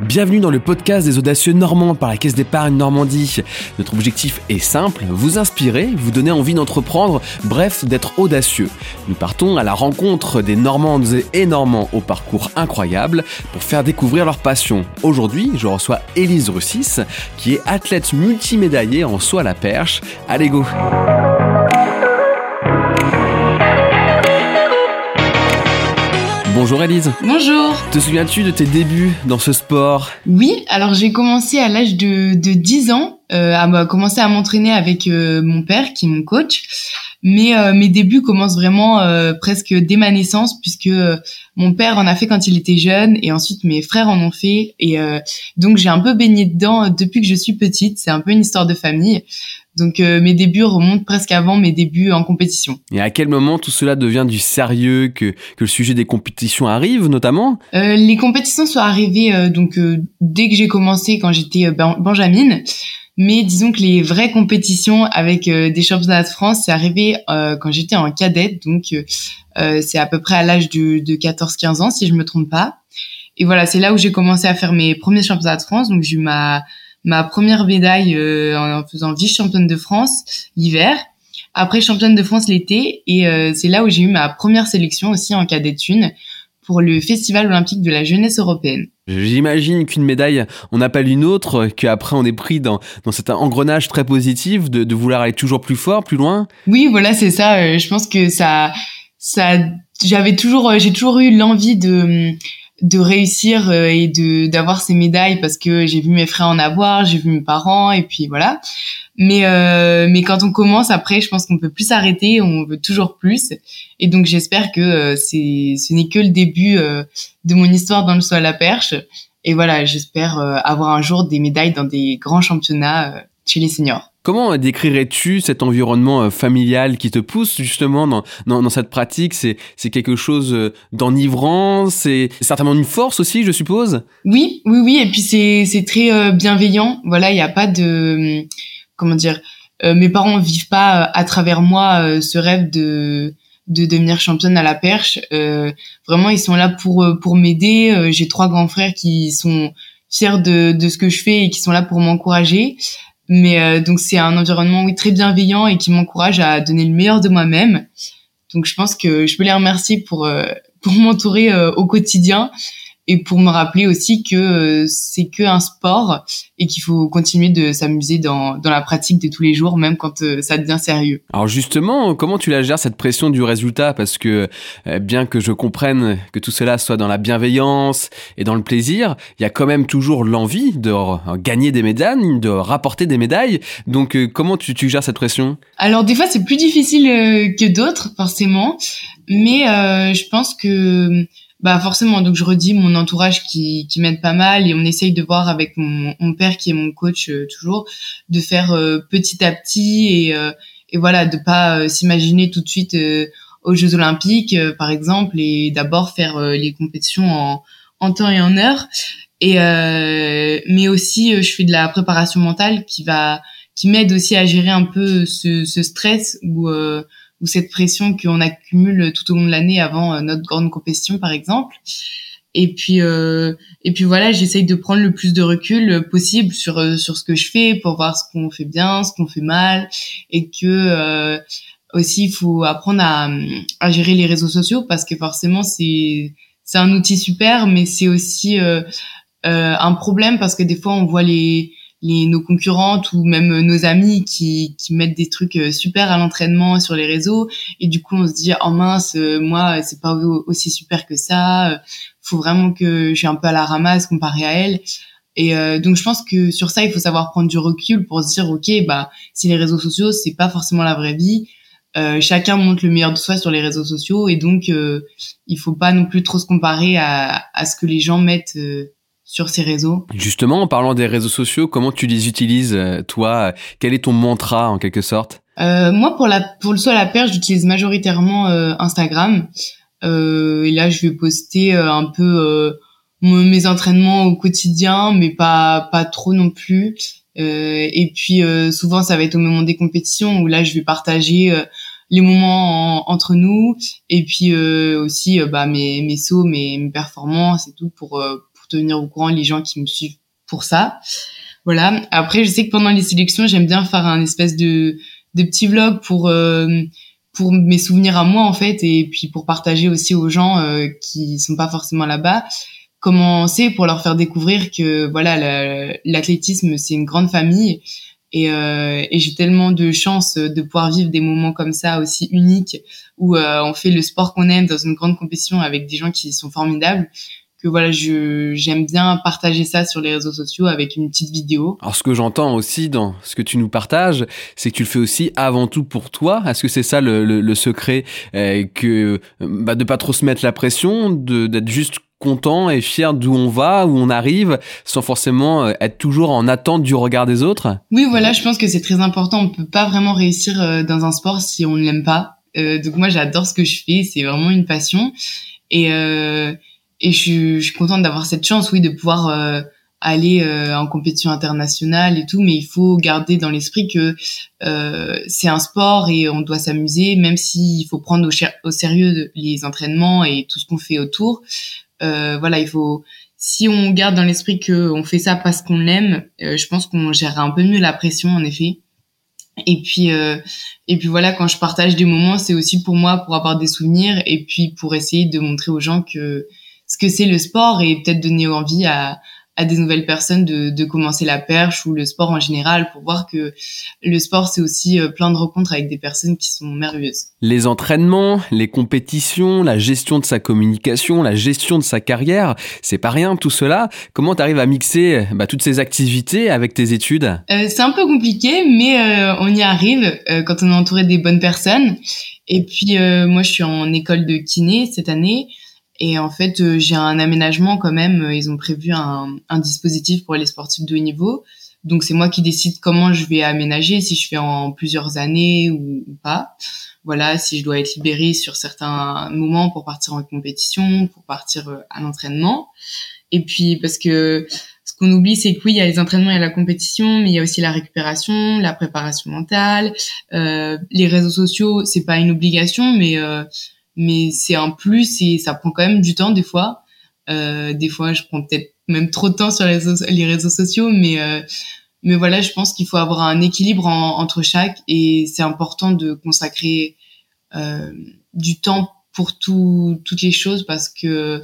Bienvenue dans le podcast des audacieux normands par la Caisse d'épargne Normandie. Notre objectif est simple, vous inspirer, vous donner envie d'entreprendre, bref, d'être audacieux. Nous partons à la rencontre des Normandes et Normands au parcours incroyable pour faire découvrir leur passion. Aujourd'hui, je reçois Élise Russis, qui est athlète multimédaillée en saut à la perche. Allez go Bonjour Elise. Bonjour. Te souviens-tu de tes débuts dans ce sport? Oui, alors j'ai commencé à l'âge de, de 10 ans, euh, à commencer à m'entraîner avec euh, mon père qui est mon coach. Mais euh, mes débuts commencent vraiment euh, presque dès ma naissance puisque mon père en a fait quand il était jeune et ensuite mes frères en ont fait et donc j'ai un peu baigné dedans depuis que je suis petite. C'est un peu une histoire de famille. Donc euh, mes débuts remontent presque avant mes débuts en compétition. Et à quel moment tout cela devient du sérieux, que, que le sujet des compétitions arrive notamment? Euh, Les compétitions sont arrivées euh, donc dès que j'ai commencé quand j'étais Benjamin. Mais disons que les vraies compétitions avec des championnats de France, c'est arrivé quand j'étais en cadette, donc c'est à peu près à l'âge de, de 14-15 ans si je me trompe pas. Et voilà, c'est là où j'ai commencé à faire mes premiers championnats de France. Donc j'ai eu ma ma première médaille euh, en faisant vice-championne de France l'hiver. Après championne de France l'été et euh, c'est là où j'ai eu ma première sélection aussi en cadette une pour le Festival olympique de la jeunesse européenne. J'imagine qu'une médaille, on appelle une autre, qu'après on est pris dans, dans cet engrenage très positif de, de vouloir aller toujours plus fort, plus loin. Oui, voilà, c'est ça. Euh, je pense que ça, ça, j'avais toujours, j'ai toujours eu l'envie de de réussir euh, et de d'avoir ces médailles parce que j'ai vu mes frères en avoir, j'ai vu mes parents et puis voilà. Mais euh, mais quand on commence après, je pense qu'on peut plus s'arrêter, on veut toujours plus. Et donc j'espère que euh, c'est ce n'est que le début de mon histoire dans le saut à la perche. Et voilà, j'espère avoir un jour des médailles dans des grands championnats chez les seniors. Comment décrirais-tu cet environnement euh, familial qui te pousse justement dans, dans, cette pratique? C'est quelque chose euh, d'enivrant, c'est certainement une force aussi, je suppose? Oui, oui, oui, et puis c'est très euh, bienveillant. Voilà, il n'y a pas de... Comment dire Mes parents vivent pas à travers moi ce rêve de de devenir championne à la perche. vraiment, ils sont là pour pour m'aider. J'ai trois grands frères qui sont fiers de, de ce que je fais et qui sont là pour m'encourager. Mais euh, donc c'est un environnement oui très bienveillant et qui m'encourage à donner le meilleur de moi-même. Donc je pense que je peux les remercier pour euh, pour m'entourer euh, au quotidien et pour me rappeler aussi que euh, c'est que un sport et qu'il faut continuer de s'amuser dans, dans la pratique de tous les jours, même quand euh, ça devient sérieux. Alors justement, comment tu la gères cette pression du résultat? Parce que euh, bien que je comprenne que tout cela soit dans la bienveillance et dans le plaisir, il y a quand même toujours l'envie de gagner des médailles, de rapporter des médailles. Donc comment tu, tu gères cette pression? Alors des fois c'est plus difficile que d'autres forcément, mais je pense que bah forcément, donc je redis mon entourage qui, qui m'aide pas mal et on essaye de voir avec mon, mon père qui est mon coach euh, toujours, de faire euh, petit à petit et, euh, et voilà, de pas s'imaginer tout de suite aux Jeux Olympiques par exemple et d'abord faire les compétitions en, en temps et en heure. Et mais aussi je fais de la préparation mentale qui va qui m'aide aussi à gérer un peu ce, ce stress ou ou cette pression qu'on accumule tout au long de l'année avant euh, notre grande compétition par exemple. Et puis euh, et puis voilà, j'essaye de prendre le plus de recul possible sur euh, sur ce que je fais pour voir ce qu'on fait bien, ce qu'on fait mal et que euh, aussi il faut apprendre à, à gérer les réseaux sociaux parce que forcément c'est c'est un outil super mais c'est aussi euh, un problème parce que des fois on voit les les, nos concurrentes ou même nos amis qui, qui mettent des trucs euh, super à l'entraînement sur les réseaux. Et du coup on se dit oh mince euh, moi c'est pas aussi super que ça euh, faut vraiment que je suis un peu à la ramasse comparé à elle. Et donc je pense que sur ça il faut savoir prendre du recul pour se dire ok bah si les réseaux sociaux c'est pas forcément la vraie vie euh, chacun montre le meilleur de soi sur les réseaux sociaux. Et donc euh, il faut pas non plus trop se comparer à, à ce que les gens mettent sur ces réseaux Justement, en parlant des réseaux sociaux, comment tu les utilises, euh, toi? Quel est ton mantra, en quelque sorte? Euh, Moi, pour, la, pour le saut à la perche, j'utilise majoritairement euh, Instagram. Euh, et là, je vais poster euh, un peu mes entraînements au quotidien, mais pas, pas trop non plus. et puis, souvent, ça va être au moment des compétitions où là, je vais partager les moments entre nous et puis aussi bah mes mes sauts mes, mes performances et tout pour pour tenir au courant les gens qui me suivent pour ça. Voilà. Après, je sais que pendant les sélections, j'aime bien faire un espèce de, de petit vlog pour pour mes souvenirs à moi en fait et puis pour partager aussi aux gens euh, qui sont pas forcément là-bas comment c'est pour leur faire découvrir que voilà l'athlétisme c'est une grande famille et, euh, et j'ai tellement de chance de pouvoir vivre des moments comme ça aussi uniques où euh, on fait le sport qu'on aime dans une grande compétition avec des gens qui sont formidables que voilà, je j'aime bien partager ça sur les réseaux sociaux avec une petite vidéo. Alors ce que j'entends aussi dans ce que tu nous partages, c'est que tu le fais aussi avant tout pour toi. Est-ce que c'est ça le, le, secret euh, que bah, de pas trop se mettre la pression, d'être juste content et fier d'où on va, où on arrive, sans forcément euh, être toujours en attente du regard des autres? Oui, voilà, je pense que c'est très important. On peut pas vraiment réussir euh, dans un sport si on ne l'aime pas. donc moi, j'adore ce que je fais, c'est vraiment une passion. Et et je je suis contente d'avoir cette chance, oui, de pouvoir euh, aller euh, en compétition internationale et tout, mais il faut garder dans l'esprit que euh, c'est un sport et on doit s'amuser, même s'il faut prendre au, sérieux les entraînements et tout ce qu'on fait autour. voilà, il faut. Si on garde dans l'esprit que on fait ça parce qu'on l'aime, je pense qu'on gérera un peu mieux la pression, en effet. Et puis, et puis voilà, quand je partage des moments, c'est aussi pour moi pour avoir des souvenirs et puis pour essayer de montrer aux gens que ce que c'est le sport et peut-être donner envie à, à des nouvelles personnes de, de, commencer la perche ou le sport en général pour voir que le sport c'est aussi euh, plein de rencontres avec des personnes qui sont merveilleuses. Les entraînements, les compétitions, la gestion de sa communication, la gestion de sa carrière, c'est pas rien tout cela. Comment tu arrives à mixer bah, toutes ces activités avec tes études? Euh, C'est un peu compliqué mais euh, on y arrive euh, quand on est entouré des bonnes personnes. Et puis moi je suis en école de kiné cette année. Et en fait, euh, j'ai un aménagement quand même. Euh, ils ont prévu un, un, dispositif pour les sportifs de haut niveau. Donc c'est moi qui décide comment je vais aménager, si je fais en plusieurs années ou, pas. Voilà, si je dois être libérée sur certains moments pour partir en compétition, pour partir euh, à l'entraînement. Et puis parce que ce qu'on oublie, c'est que oui, il y a les entraînements et la compétition, mais il y a aussi la récupération, la préparation mentale, euh, les réseaux sociaux. C'est pas une obligation, mais euh, mais c'est un plus et ça prend quand même du temps des fois. Euh, des fois, je prends peut-être même trop de temps sur les réseaux, sociaux, mais euh, mais voilà, je pense qu'il faut avoir un équilibre entre chaque et c'est important de consacrer euh, du temps pour tout, toutes les choses parce que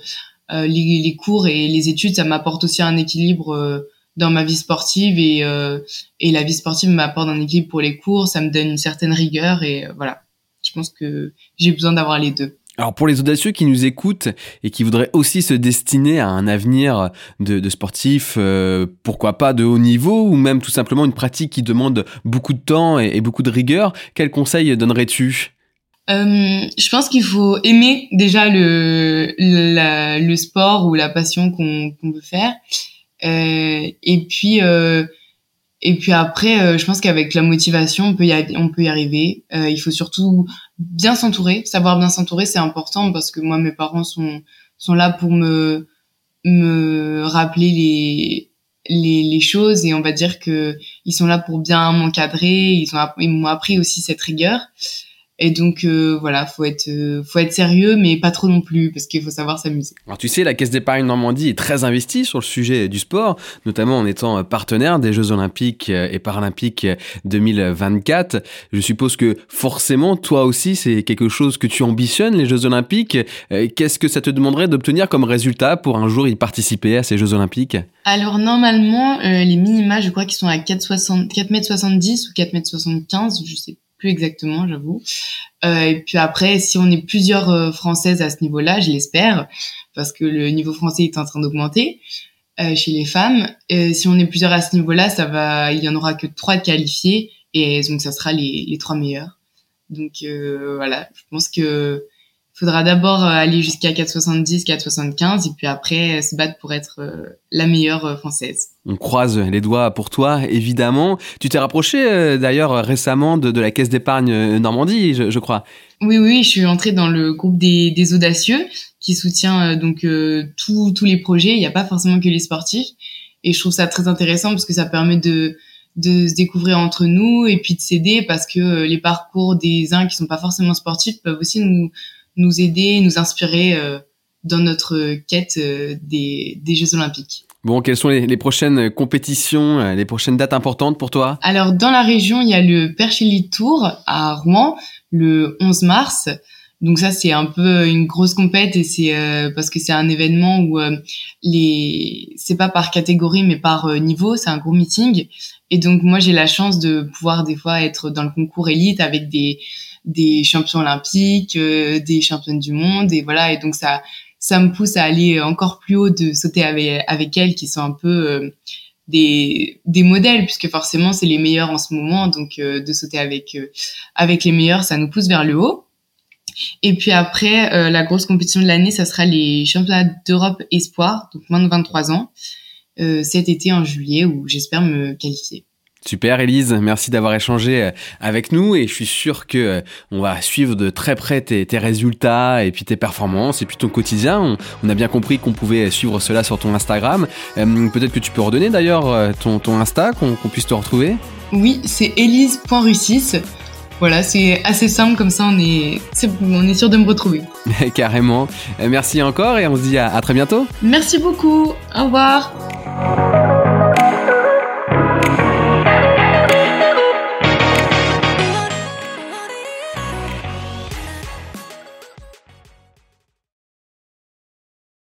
euh, les, les, cours et les études, ça m'apporte aussi un équilibre euh, dans ma vie sportive et, euh, et la vie sportive m'apporte un équilibre pour les cours, ça me donne une certaine rigueur et voilà. Je pense que j'ai besoin d'avoir les deux. Alors pour les audacieux qui nous écoutent et qui voudraient aussi se destiner à un avenir de, de sportif, euh, pourquoi pas de haut niveau ou même tout simplement une pratique qui demande beaucoup de temps et, beaucoup de rigueur, quels conseils donnerais-tu? Euh, je pense qu'il faut aimer déjà le, le sport ou la passion qu'on veut faire. Euh, et puis et puis après, euh, je pense qu'avec la motivation, on peut y, on peut y arriver. Euh, il faut surtout bien s'entourer. Savoir bien s'entourer, c'est important parce que moi, mes parents sont sont là pour me me rappeler les les, les choses et on va dire que ils sont là pour bien m'encadrer. Ils ont ils m'ont appris aussi cette rigueur. Et donc euh, voilà, faut être euh, faut être sérieux, mais pas trop non plus, parce qu'il faut savoir s'amuser. Alors tu sais, la Caisse d'épargne Normandie est très investie sur le sujet du sport, notamment en étant partenaire des Jeux Olympiques et Paralympiques 2024. Je suppose que forcément, toi aussi, c'est quelque chose que tu ambitionnes, les Jeux Olympiques. Euh, qu'est-ce que ça te demanderait d'obtenir comme résultat pour un jour y participer à ces Jeux Olympiques? Alors normalement, les minima, je crois qu'ils sont à 4,60 m 70 ou 4 m 75, je sais exactement, j'avoue. Euh, et puis après, si on est plusieurs euh, Françaises à ce niveau-là, je l'espère, parce que le niveau français est en train d'augmenter euh, chez les femmes. si on est plusieurs à ce niveau-là, ça va, il y en aura que trois de qualifiés, et donc ça sera les, les trois meilleurs. Donc voilà, je pense que faudra d'abord aller jusqu'à 4,70, 4,75 et puis après se battre pour être la meilleure française. On croise les doigts pour toi, évidemment. Tu t'es rapproché euh, d'ailleurs récemment de, la Caisse d'épargne euh, Normandie, je, crois. Oui, oui, je suis entrée dans le groupe des, audacieux qui soutient euh, donc tous les projets. Il n'y a pas forcément que les sportifs. Et je trouve ça très intéressant parce que ça permet de, de se découvrir entre nous et puis de s'aider parce que les parcours des uns qui sont pas forcément sportifs peuvent aussi nous, nous aider, nous inspirer dans notre quête des, des Jeux Olympiques. Bon, quelles sont les, prochaines compétitions, les prochaines dates importantes pour toi? Alors, dans la région, il y a le Perche Tour à Rouen le 11 mars. Donc ça c'est un peu une grosse compète et c'est euh, parce que c'est un événement où euh, les c'est pas par catégorie mais par euh, niveau, c'est un gros meeting et donc moi j'ai la chance de pouvoir des fois être dans le concours élite avec des des champions olympiques, des championnes du monde et voilà et donc ça ça me pousse à aller encore plus haut de sauter avec avec elles qui sont un peu des, des modèles puisque forcément c'est les meilleurs en ce moment donc de sauter avec avec les meilleurs ça nous pousse vers le haut et puis après, euh, la grosse compétition de l'année, ça sera les championnats d'Europe Espoir, donc moins de 23 ans, euh, cet été en juillet, où j'espère me qualifier. Super Elise, merci d'avoir échangé euh, avec nous et je suis sûr que on va suivre de très près tes, résultats et puis tes performances et puis ton quotidien. On, a bien compris qu'on pouvait suivre cela sur ton Instagram. Peut-être que tu peux redonner d'ailleurs ton, ton Insta, qu'on puisse te retrouver. Oui, c'est elise.russis. Voilà, c'est assez simple comme ça, on est, on est sûr de me retrouver. Carrément. Merci encore et on se dit à très bientôt. Merci beaucoup. Au revoir.